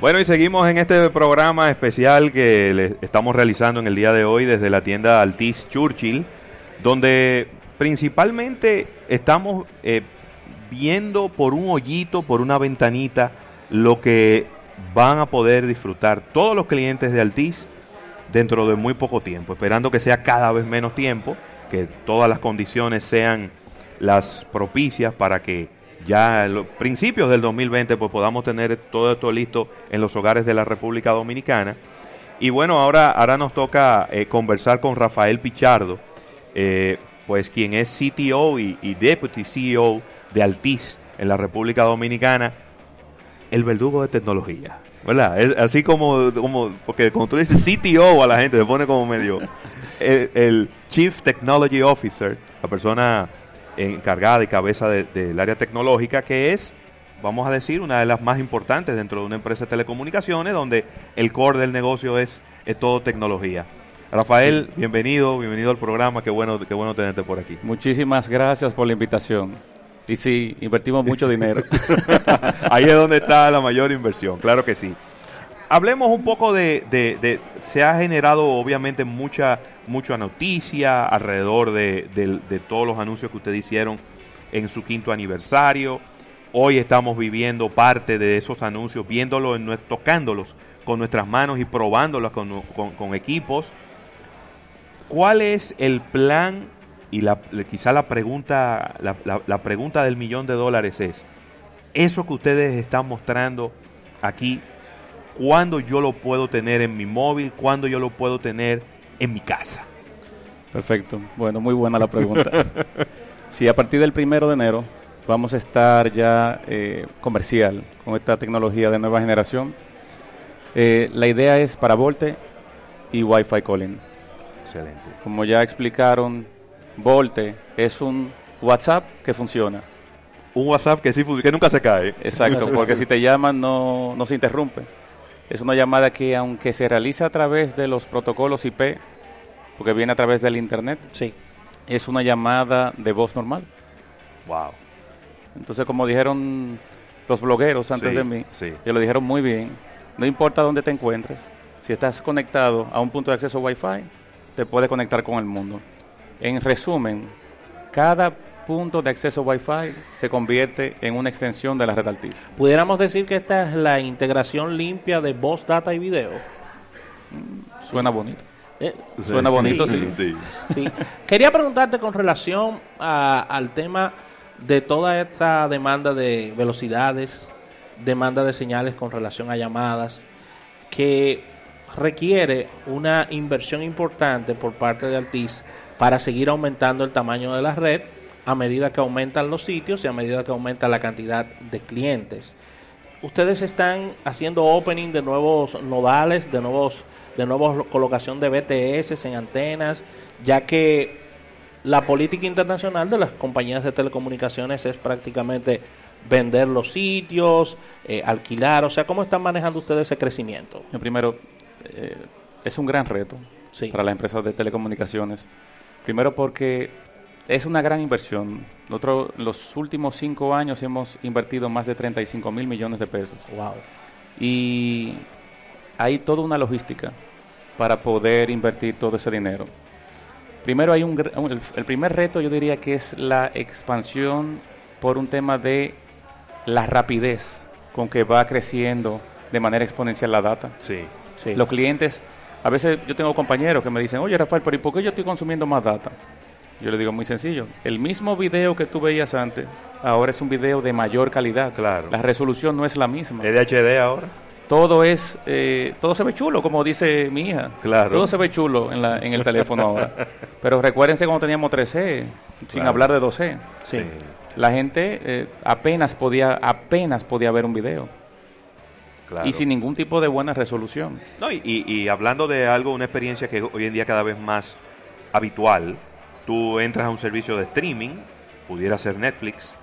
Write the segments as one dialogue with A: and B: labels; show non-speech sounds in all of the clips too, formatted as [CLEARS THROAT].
A: Bueno, y seguimos en este programa especial que estamos realizando en el día de hoy desde la tienda Altis Churchill, donde principalmente estamos eh, viendo por un hoyito, por una ventanita, lo que van a poder disfrutar todos los clientes de Altis dentro de muy poco tiempo, esperando que sea cada vez menos tiempo, que todas las condiciones sean las propicias para que ya a los principios del 2020 pues podamos tener todo esto listo en los hogares de la República Dominicana. Y bueno, ahora, ahora nos toca eh, conversar con Rafael Pichardo, eh, pues quien es CTO y, Deputy CEO de Altis en la República Dominicana, el verdugo de tecnología. ¿Verdad? Así como, como, porque cuando tú dices CTO a la gente, se pone como medio. [LAUGHS] El Chief Technology Officer, la persona encargada y cabeza de- del área tecnológica, que es, vamos a decir, una de las más importantes dentro de una empresa de telecomunicaciones, donde el core del negocio es, es todo tecnología. Rafael, bienvenido, bienvenido al programa, qué bueno, qué bueno tenerte por aquí.
B: Muchísimas gracias por la invitación. Y sí, invertimos mucho [LAUGHS] dinero.
A: Ahí es donde está la mayor inversión, claro que sí. Hablemos un poco de, se ha generado obviamente mucha, mucha noticia alrededor de, todos los anuncios que ustedes hicieron en su quinto aniversario. Hoy estamos viviendo parte de esos anuncios, viéndolos, tocándolos con nuestras manos y probándolos con, equipos. ¿Cuál es el plan? Y la, quizá la pregunta, la pregunta del millón de dólares es, eso que ustedes están mostrando aquí, ¿cuándo yo lo puedo tener en mi móvil? ¿Cuándo yo lo puedo tener en mi casa?
B: Perfecto. Bueno, muy buena la pregunta. [LAUGHS] Sí, a partir del primero de enero vamos a estar ya eh, comercial con esta tecnología de nueva generación. Eh, la idea es para Volte y Wi-Fi calling.
A: Excelente.
B: Como ya explicaron, Volte es un WhatsApp que funciona.
A: Un WhatsApp que sí que nunca se cae.
B: Exacto, porque si te [LAUGHS] llaman no, no se interrumpe. Es una llamada que aunque se realiza a través de los protocolos IP, porque viene a través del Internet,
C: Sí.
B: es una llamada de voz normal.
A: Wow.
B: Entonces, como dijeron los blogueros antes
A: Sí,
B: de mí,
A: sí.
B: que lo dijeron muy bien, no importa dónde te encuentres, si estás conectado a un punto de acceso Wi-Fi, te puedes conectar con el mundo. En resumen, cada punto de acceso Wi-Fi se convierte en una extensión de la red Altis.
C: Pudiéramos decir que esta es la integración limpia de voz, data y video.
B: Suena bonito.
C: Eh,
B: Suena bonito, sí.
A: sí.
C: sí. Quería preguntarte con relación a- al tema de toda esta demanda de velocidades, demanda de señales con relación a llamadas, que requiere una inversión importante por parte de Altis para seguir aumentando el tamaño de la red a medida que aumentan los sitios y a medida que aumenta la cantidad de clientes. Ustedes están haciendo opening de nuevos nodales, de nuevos de nuevos colocación de BTS en antenas, ya que la política internacional de las compañías de telecomunicaciones es prácticamente vender los sitios, eh, alquilar, o sea, ¿cómo están manejando ustedes ese crecimiento?
B: Yo Primero, eh, es un gran reto
C: Sí.
B: para las empresas de telecomunicaciones. Primero porque es una gran inversión. Nosotros en los últimos cinco años hemos invertido más de 35 mil millones de pesos.
C: Wow.
B: Y hay toda una logística para poder invertir todo ese dinero. Primero hay un, gr- un- el, el primer reto yo diría que es la expansión por un tema de la rapidez con que va creciendo de manera exponencial la data.
A: Sí.
C: Sí.
B: Los clientes, a veces yo tengo compañeros que me dicen, oye Rafael, pero ¿y por qué yo estoy consumiendo más data? Yo le digo muy sencillo, el mismo video que tú veías antes, ahora es un video de mayor calidad.
A: Claro.
B: La resolución no es la misma.
A: ¿Es de HD ahora?
B: Todo es, eh, todo se ve chulo, como dice mi hija.
A: Claro.
B: Todo se ve chulo en, la, en el teléfono ahora. [LAUGHS] Pero recuérdense cuando teníamos 3G, sin
A: Claro.
B: hablar de 2G.
C: Sí.
B: La gente eh, apenas podía, apenas podía ver un video.
A: Claro.
B: Y sin ningún tipo de buena resolución.
A: No, y, y- y hablando de algo, una experiencia que hoy en día cada vez más habitual, tú entras a un servicio de streaming, pudiera ser Netflix,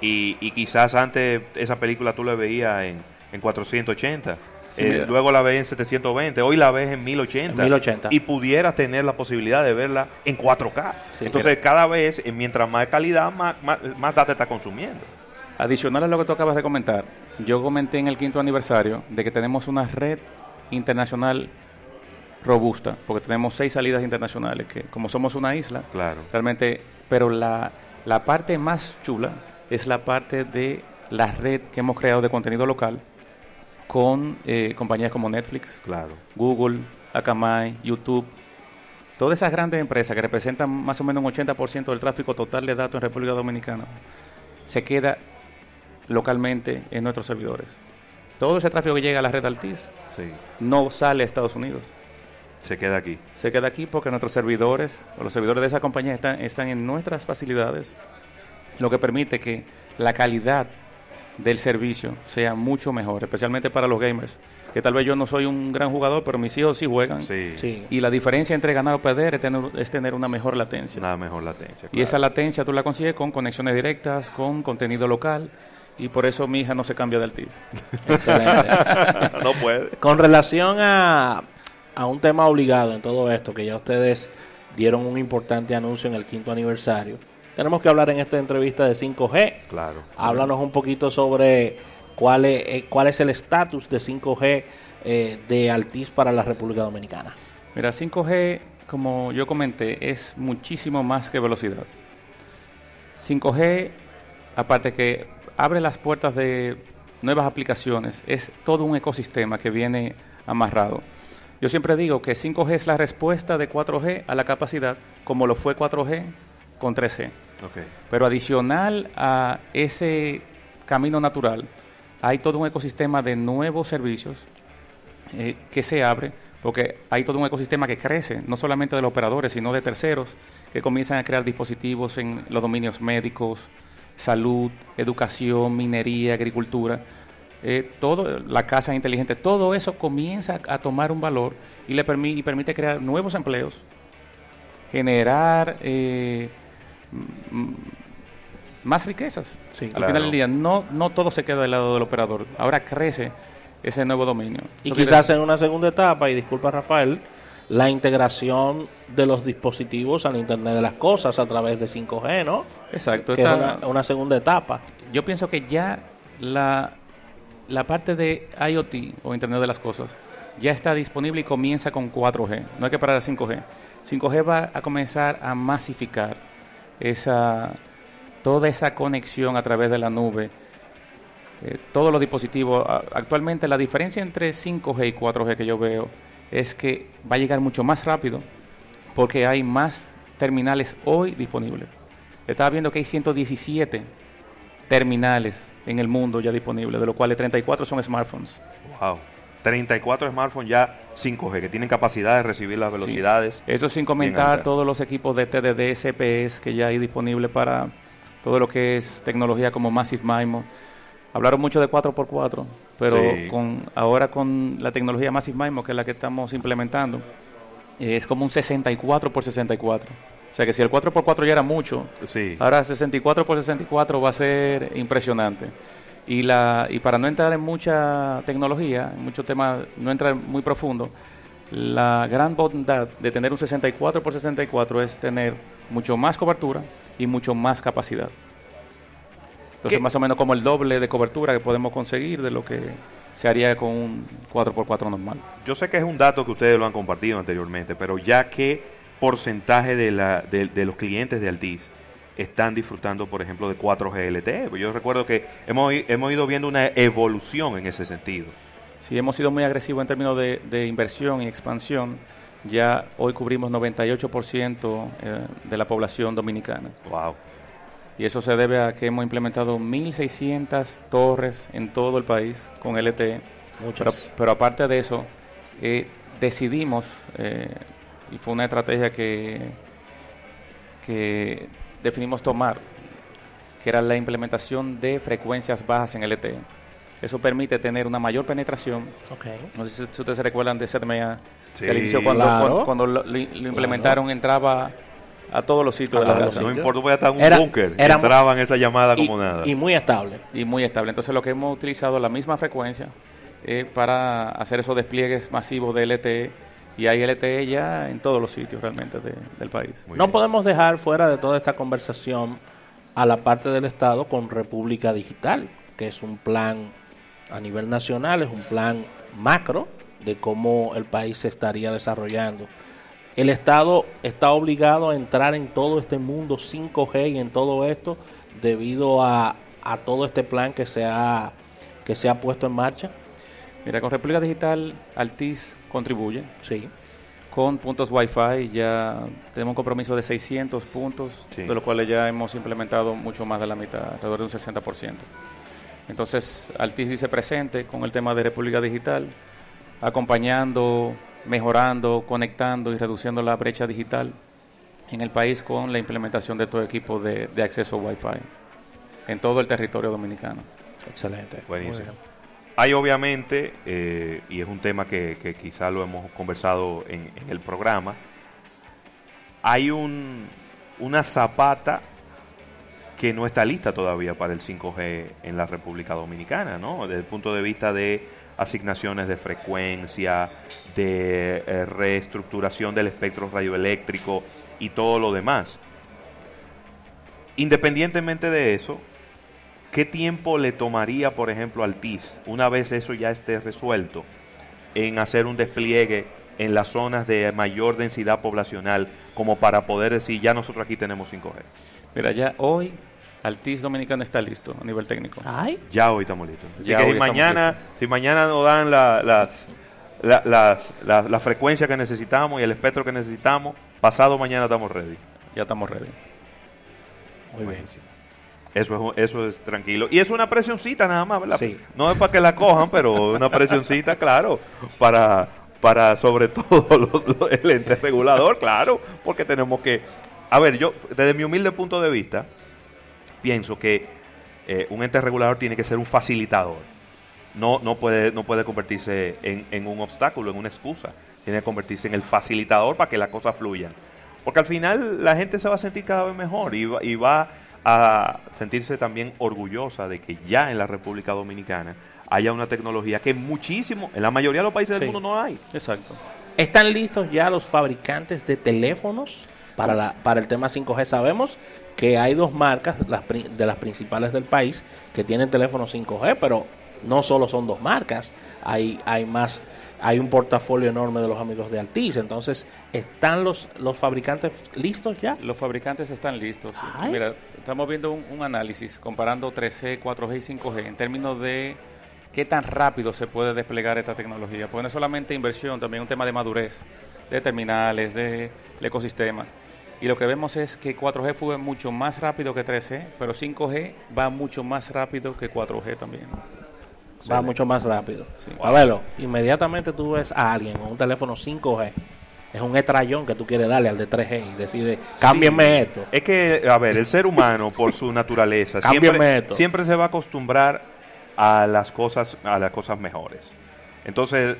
A: y, y quizás antes esa película tú la veías en, en 480,
B: Sí,
A: eh, luego la ves en 720, hoy la ves en 1080,
C: En 1080.
A: y pudieras tener la posibilidad de verla en 4K.
C: Sí,
A: Entonces cada vez, eh, mientras más calidad, más, más, más data está consumiendo.
B: adicional a lo que tú acabas de comentar, yo comenté en el quinto aniversario de que tenemos una red internacional robusta, porque tenemos seis salidas internacionales, que como somos una isla,
A: Claro.
B: realmente, pero la, la parte más chula es la parte de la red que hemos creado de contenido local con eh, compañías como Netflix,
A: Claro.
B: Google, Akamai, YouTube, todas esas grandes empresas que representan más o menos un 80% del tráfico total de datos en República Dominicana, se queda localmente en nuestros servidores. Todo ese tráfico que llega a la red Altis
A: Sí.
B: no sale a Estados Unidos,
A: Se queda aquí.
B: se queda aquí porque nuestros servidores o los servidores de esa compañía están, están en nuestras facilidades, lo que permite que la calidad del servicio sea mucho mejor, especialmente para los gamers, que tal vez yo no soy un gran jugador, pero mis hijos sí juegan.
A: Sí.
C: Sí.
B: Y la diferencia entre ganar o perder es tener, es tener una mejor latencia.
A: Nada mejor latencia.
B: Y esa latencia tú la consigues con conexiones directas, con contenido local, y por eso mi hija no se cambia del TIF.
C: Excelente. [LAUGHS]
A: no puede.
C: Con relación a, a un tema obligado en todo esto, que ya ustedes dieron un importante anuncio en el quinto aniversario, tenemos que hablar en esta entrevista de 5G.
A: Claro.
C: Háblanos un poquito sobre cuál es, eh, cuál es el estatus de 5G eh, de Altis para la República Dominicana.
B: Mira, 5G, como yo comenté, es muchísimo más que velocidad. 5G, aparte que abre las puertas de nuevas aplicaciones, es todo un ecosistema que viene amarrado. Yo siempre digo que 5G es la respuesta de 4G a la capacidad, como lo fue 4G con 3G.
A: Ok.
B: Pero adicional a ese camino natural, hay todo un ecosistema de nuevos servicios eh, que se abre, porque hay todo un ecosistema que crece, no solamente de los operadores, sino de terceros, que comienzan a crear dispositivos en los dominios médicos, salud, educación, minería, agricultura. Eh, todo, la casa inteligente, todo eso comienza a tomar un valor y le permi- y permite crear nuevos empleos, generar eh, más riquezas.
C: Sí,
B: Al
A: claro.
B: final del día, no, no todo se queda del lado del operador. Ahora crece ese nuevo dominio.
C: Y
B: Eso
C: quizás en una segunda etapa, y disculpa Rafael, la integración de los dispositivos al Internet de las Cosas a través de 5G, ¿no?
B: Exacto.
C: Que es una segunda etapa.
B: yo pienso que ya la, la parte de IoT o Internet de las Cosas ya está disponible y comienza con 4G. No hay que parar a 5G. 5G va a comenzar a masificar esa toda esa conexión a través de la nube. eh, todos los dispositivos. Actualmente la diferencia entre 5G y 4G que yo veo es que va a llegar mucho más rápido porque hay más terminales hoy disponibles. Estaba viendo que hay 117 terminales en el mundo ya disponibles, de los cuales 34 son smartphones.
A: Wow. 34 smartphones ya 5G que tienen capacidad de recibir las velocidades.
B: Eso sin comentar todos los equipos de TDD, CPS que ya hay disponibles para todo lo que es tecnología como Massive MIMO. Hablaron mucho de 4x4, pero
A: Sí.
B: con ahora con la tecnología Massive MIMO, que es la que estamos implementando, es como un 64 por 64. O sea que si el 4x4 ya era mucho,
A: Sí.
B: Ahora 64 por 64 va a ser impresionante. Y la y para no entrar en mucha tecnología, en muchos temas, no entrar muy profundo, la gran bondad de tener un 64 por 64 es tener mucho más cobertura y mucho más capacidad. Entonces,
A: ¿Qué?
B: más o menos como el doble de cobertura que podemos conseguir de lo que se haría con un 4x4 normal.
A: Yo sé que es un dato que ustedes lo han compartido anteriormente, pero ya qué porcentaje de, la, de, de los clientes de Altis están disfrutando, por ejemplo, de 4G LTE. Yo recuerdo que hemos, hemos ido viendo una evolución en ese sentido.
B: Sí, hemos sido muy agresivos en términos de, de inversión y expansión. Ya hoy cubrimos 98% eh, de la población dominicana.
A: Wow.
B: Y eso se debe a que hemos implementado 1.600 torres en todo el país con LTE. Pero,
C: Muchas.
B: pero aparte de eso, eh, decidimos, eh, y fue una estrategia que, que definimos tomar, que era la implementación de frecuencias bajas en LTE. Eso permite tener una mayor penetración
C: Ok.
B: no sé si, ustedes se recuerdan de ZMA,
A: Sí,
B: que al inicio cuando,
C: claro.
B: cuando, cuando lo, lo implementaron entraba a todos los sitios
C: A
B: de la
C: todos
B: casa
A: No importa, voy a estar en un
C: Era-
A: búnker.
C: era-
A: Entraban esa llamada
C: Y,
A: como nada.
C: y muy estable.
B: y muy estable. Entonces lo que hemos utilizado la misma frecuencia eh, para hacer esos despliegues masivos de LTE y hay LTE ya en todos los sitios realmente de- del país.
A: Muy
C: no
A: bien.
C: podemos dejar fuera de toda esta conversación a la parte del Estado con República Digital, que es un plan a nivel nacional, es un plan macro de cómo el país se estaría desarrollando. El Estado está obligado a entrar en todo este mundo 5G y en todo esto debido a, a todo este plan que se ha que se ha puesto en marcha.
B: Mira, con República Digital, Altis contribuye.
C: Sí.
B: Con puntos Wi-Fi ya tenemos un compromiso de 600 puntos,
A: Sí.
B: de los cuales ya hemos implementado mucho más de la mitad, alrededor de un 60%. Entonces, Altis dice presente con el tema de República Digital, acompañando, mejorando, conectando y reduciendo la brecha digital en el país con la implementación de todo equipo de, de acceso Wi-Fi en todo el territorio dominicano.
C: Excelente.
A: Buenísimo. Hay obviamente, eh, y es un tema que, que quizá lo hemos conversado en, en el programa, hay un, una zapata que no está lista todavía para el 5G en la República Dominicana, ¿no? Desde el punto de vista de asignaciones de frecuencia, de eh, reestructuración del espectro radioeléctrico y todo lo demás. Independientemente de eso, ¿qué tiempo le tomaría, por ejemplo, al TIS, una vez eso ya esté resuelto, en hacer un despliegue en las zonas de mayor densidad poblacional, como para poder decir, ya nosotros aquí tenemos 5G?
B: Mira, ya hoy Altis Dominicana está listo a nivel técnico.
C: Ay,
A: Ya hoy estamos listos. Así
B: Ya
A: que
B: hoy
A: si mañana, si mañana nos dan la, las, la, las, la, la frecuencia que necesitamos y el espectro que necesitamos, pasado mañana estamos ready.
B: Ya estamos ready.
C: muy bien.
A: Eso es, eso es tranquilo. Y es una presioncita nada más, ¿verdad?
C: Sí.
A: No es para que la cojan, pero una presioncita, claro, para, para sobre [LAUGHS] todo el ente regulador, claro, porque tenemos que... A ver, yo, desde mi humilde punto de vista, pienso que eh, un ente regulador tiene que ser un facilitador. No, no, puede, no puede convertirse en, en un obstáculo, en una excusa. Tiene que convertirse en el facilitador para que las cosas fluyan. Porque al final la gente se va a sentir cada vez mejor y va, y va a sentirse también orgullosa de que ya en la República Dominicana haya una tecnología que muchísimo, en la mayoría de los países del mundo no hay.
B: Exacto.
C: ¿Están listos ya los fabricantes de teléfonos para, la, para el tema 5G? Sabemos que hay dos marcas las, de las principales del país que tienen teléfonos 5G, pero no solo son dos marcas, hay, hay más, hay un portafolio enorme de los amigos de Altiz. Entonces, ¿están los, los fabricantes listos ya?
B: Los fabricantes están listos.
C: Ay.
B: Mira, estamos viendo un, un análisis comparando 3G, 4G y 5G en términos de qué tan rápido se puede desplegar esta tecnología. Porque no es solamente inversión, también un tema de madurez, de terminales, de el ecosistema. Y lo que vemos es que 4G fue mucho más rápido que 3G, pero 5G va mucho más rápido que 4G también.
C: Va mucho más rápido.
B: Sí.
C: A verlo, inmediatamente tú ves a alguien con un teléfono 5G. Es un estrellón que tú quieres darle al de 3G y decide, cámbienme
A: Sí.
C: esto.
A: Es que, a ver, el ser humano, por su naturaleza, [LAUGHS] siempre,
C: esto.
A: siempre se va a acostumbrar a las cosas, a las cosas mejores. Entonces,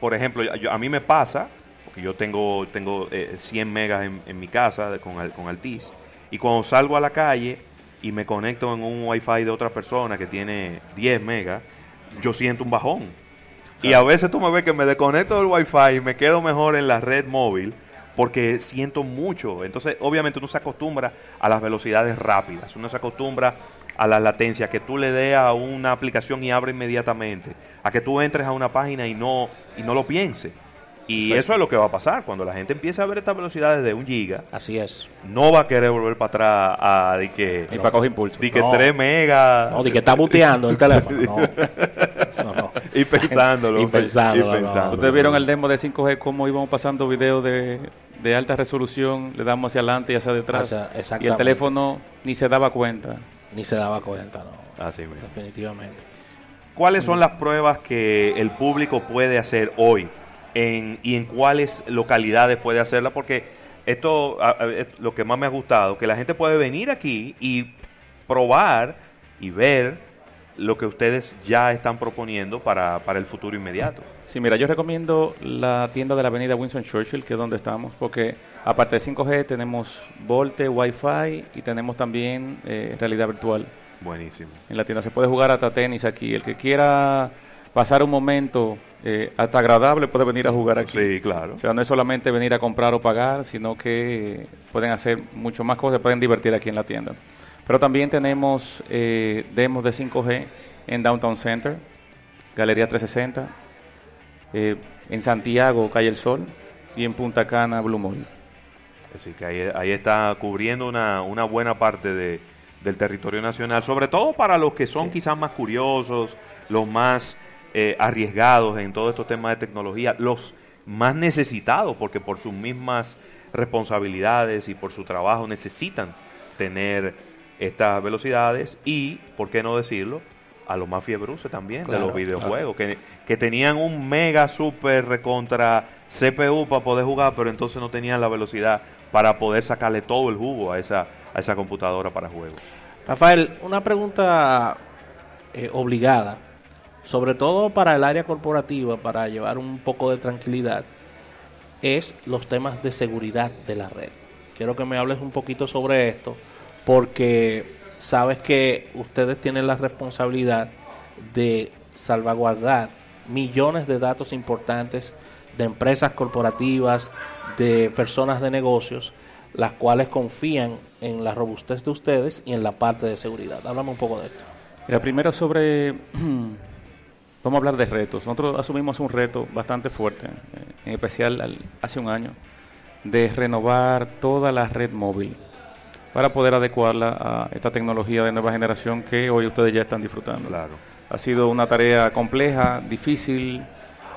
A: por ejemplo, yo- a mí me pasa, porque yo tengo, tengo eh, 100 megas en, en mi casa de- con, con Altiz, y cuando salgo a la calle y me conecto en un wifi de otra persona que tiene 10 megas, yo siento un bajón. Y a veces tú me ves que me desconecto del wifi y me quedo mejor en la red móvil porque siento mucho. Entonces, obviamente uno se acostumbra a las velocidades rápidas, uno se acostumbra a la latencia, que tú le des a una aplicación y abre inmediatamente, a que tú entres a una página y no, y no lo pienses. Y
B: Exacto.
A: eso es lo que va a pasar. Cuando la gente empiece a ver estas velocidades de un giga,
C: Así es.
A: no va a querer volver para atrás a de que,
B: Y para coger impulso.
A: de que
C: No.
A: 3 megas.
C: No, de que está buteando el teléfono. [LAUGHS] No. Eso no.
A: Y pensándolo.
C: Y pensándolo,
A: y
C: no.
A: pensándolo.
B: Ustedes vieron el demo de 5G, cómo íbamos pasando videos de, de alta resolución, le damos hacia adelante y hacia detrás.
C: Hacia-
B: y el teléfono ni se daba cuenta.
C: Ni se daba cuenta, no.
A: Así mismo.
C: Definitivamente.
A: ¿Cuáles son las pruebas que el público puede hacer hoy en, y en cuáles localidades puede hacerla? Porque esto a- a- es lo que más me ha gustado, que la gente puede venir aquí y probar y ver lo que ustedes ya están proponiendo para, para el futuro inmediato.
B: Sí, mira, yo recomiendo la tienda de la avenida Winston Churchill, que es donde estamos, porque aparte de 5G tenemos Volte, Wi-Fi y tenemos también eh, realidad virtual.
A: Buenísimo.
B: En la tienda se puede jugar hasta tenis aquí. El que quiera pasar un momento eh, hasta agradable puede venir a jugar aquí.
A: Sí, claro.
B: O sea, no es solamente venir a comprar o pagar, sino que pueden hacer mucho más cosas, pueden divertir aquí en la tienda. Pero también tenemos eh, demos de 5G en Downtown Center, Galería 360, eh, en Santiago, Calle El Sol, y en Punta Cana, Blue Mall.
A: Así que ahí, ahí está cubriendo una, una buena parte de, del territorio nacional, sobre todo para los que son quizás más curiosos, los más eh, arriesgados en todos estos temas de tecnología, los más necesitados, porque por sus mismas responsabilidades y por su trabajo necesitan tener estas velocidades y, por qué no decirlo, a los más fiebruces también de los videojuegos, que, que, tenían un mega super recontra CPU para poder jugar, pero entonces no tenían la velocidad para poder sacarle todo el jugo a esa, a esa computadora para juegos.
C: Rafael, una pregunta eh, obligada, sobre todo para el área corporativa, para llevar un poco de tranquilidad, es los temas de seguridad de la red. Quiero que me hables un poquito sobre esto, porque sabes que ustedes tienen la responsabilidad de salvaguardar millones de datos importantes de empresas corporativas, de personas de negocios, las cuales confían en la robustez de ustedes y en la parte de seguridad. Háblame un poco de esto.
B: Mira, primero sobre, [CLEARS THROAT] vamos a hablar de retos. Nosotros asumimos un reto bastante fuerte, eh, en especial hace un año, de renovar toda la red móvil para poder adecuarla a esta tecnología de nueva generación que hoy ustedes ya están disfrutando.
A: Claro.
B: Ha sido una tarea compleja, difícil,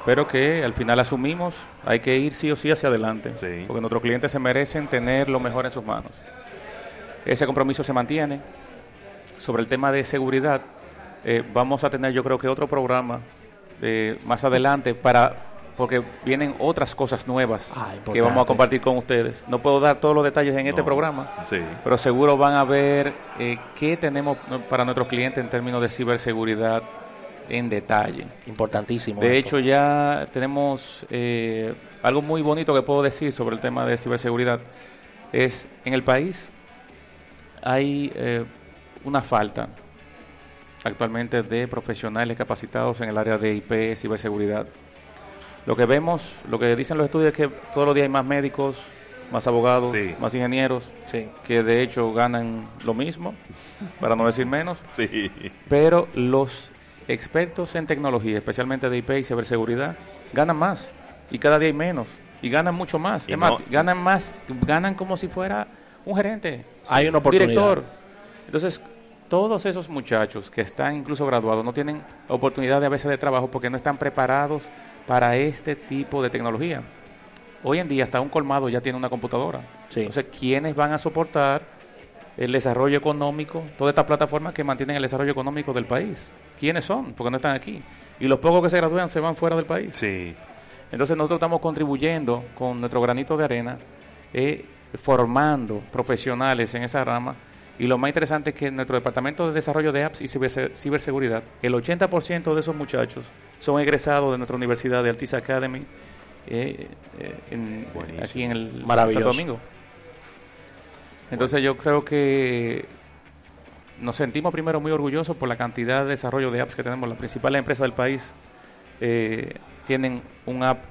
B: pero que al final asumimos, hay que ir sí o sí hacia adelante, porque nuestros clientes se merecen tener lo mejor en sus manos. Ese compromiso se mantiene. Sobre el tema de seguridad, eh, vamos a tener yo creo que otro programa eh, más adelante para porque vienen otras cosas nuevas ah, que vamos a compartir con ustedes. No puedo dar todos los detalles en este programa, pero seguro van a ver eh, qué tenemos para nuestros clientes en términos de ciberseguridad en detalle.
C: Importantísimo.
B: De hecho, ya tenemos eh, algo muy bonito que puedo decir sobre el tema de ciberseguridad. Es en el país hay eh, una falta actualmente de profesionales capacitados en el área de IP, ciberseguridad. Lo que vemos, lo que dicen los estudios es que todos los días hay más médicos, más abogados, más ingenieros, que de hecho ganan lo mismo, para no decir menos. [LAUGHS]
A: Sí.
B: Pero los expertos en tecnología, especialmente de IP y ciberseguridad, ganan más y cada día hay menos y ganan mucho más. Y ganan más, ganan como si fuera un gerente,
C: hay un
B: director. Entonces, todos esos muchachos que están incluso graduados no tienen oportunidad de a veces de trabajo porque no están preparados para este tipo de tecnología. Hoy en día hasta un colmado ya tiene una computadora. Entonces, ¿quiénes van a soportar el desarrollo económico, toda esta plataforma que mantienen el desarrollo económico del país? ¿Quiénes son? Porque no están aquí. Y los pocos que se gradúan se van fuera del país.
A: Sí.
B: Entonces nosotros estamos contribuyendo con nuestro granito de arena, eh, formando profesionales en esa rama. Y lo más interesante es que en nuestro departamento de desarrollo de apps y ciberseguridad, el 80% de esos muchachos son egresados de nuestra universidad de Altice Academy, eh, eh, aquí en el Santo Domingo. Entonces yo creo que nos sentimos primero muy orgullosos por la cantidad de desarrollo de apps que tenemos. Las principales empresas del país eh, tienen un app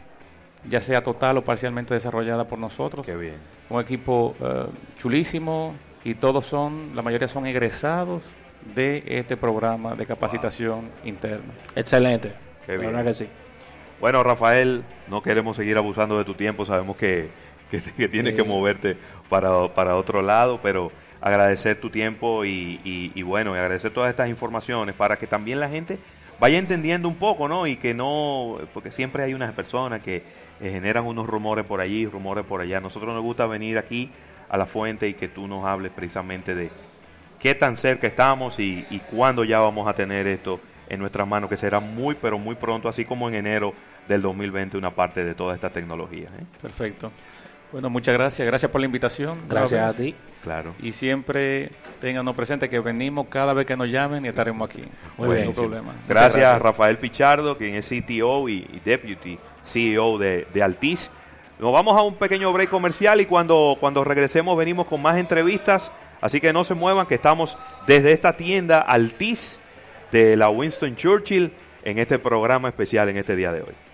B: ya sea total o parcialmente desarrollada por nosotros.
A: Qué bien.
B: Un equipo chulísimo y todos son, la mayoría son egresados de este programa de capacitación interna.
C: Excelente.
A: Bueno, Rafael, no queremos seguir abusando de tu tiempo, sabemos que, que, [LAUGHS] tienes que moverte para, para, otro lado, pero agradecer tu tiempo y, y, bueno, agradecer todas estas informaciones para que también la gente vaya entendiendo un poco, ¿no? Y que no, porque siempre hay unas personas que eh, generan unos rumores por allí, rumores por allá. Nosotros nos gusta venir aquí a la fuente y que tú nos hables precisamente de qué tan cerca estamos y, y cuándo ya vamos a tener esto en nuestras manos, que será muy, pero muy pronto, así como en enero del 2020, una parte de toda esta tecnología. ¿eh?
B: Perfecto. Bueno, muchas gracias. Gracias por la invitación.
C: Gracias a ti.
A: Claro.
B: Y siempre tengannos presente que venimos cada vez que nos llamen y estaremos aquí.
A: Muy bien. problema. Gracias, Rafael Pichardo, quien es CTO y, Deputy CEO de, de Altiz. Nos vamos a un pequeño break comercial y cuando, cuando regresemos venimos con más entrevistas. Así que no se muevan, que estamos desde esta tienda Altiz de la Winston Churchill en este programa especial en este día de hoy.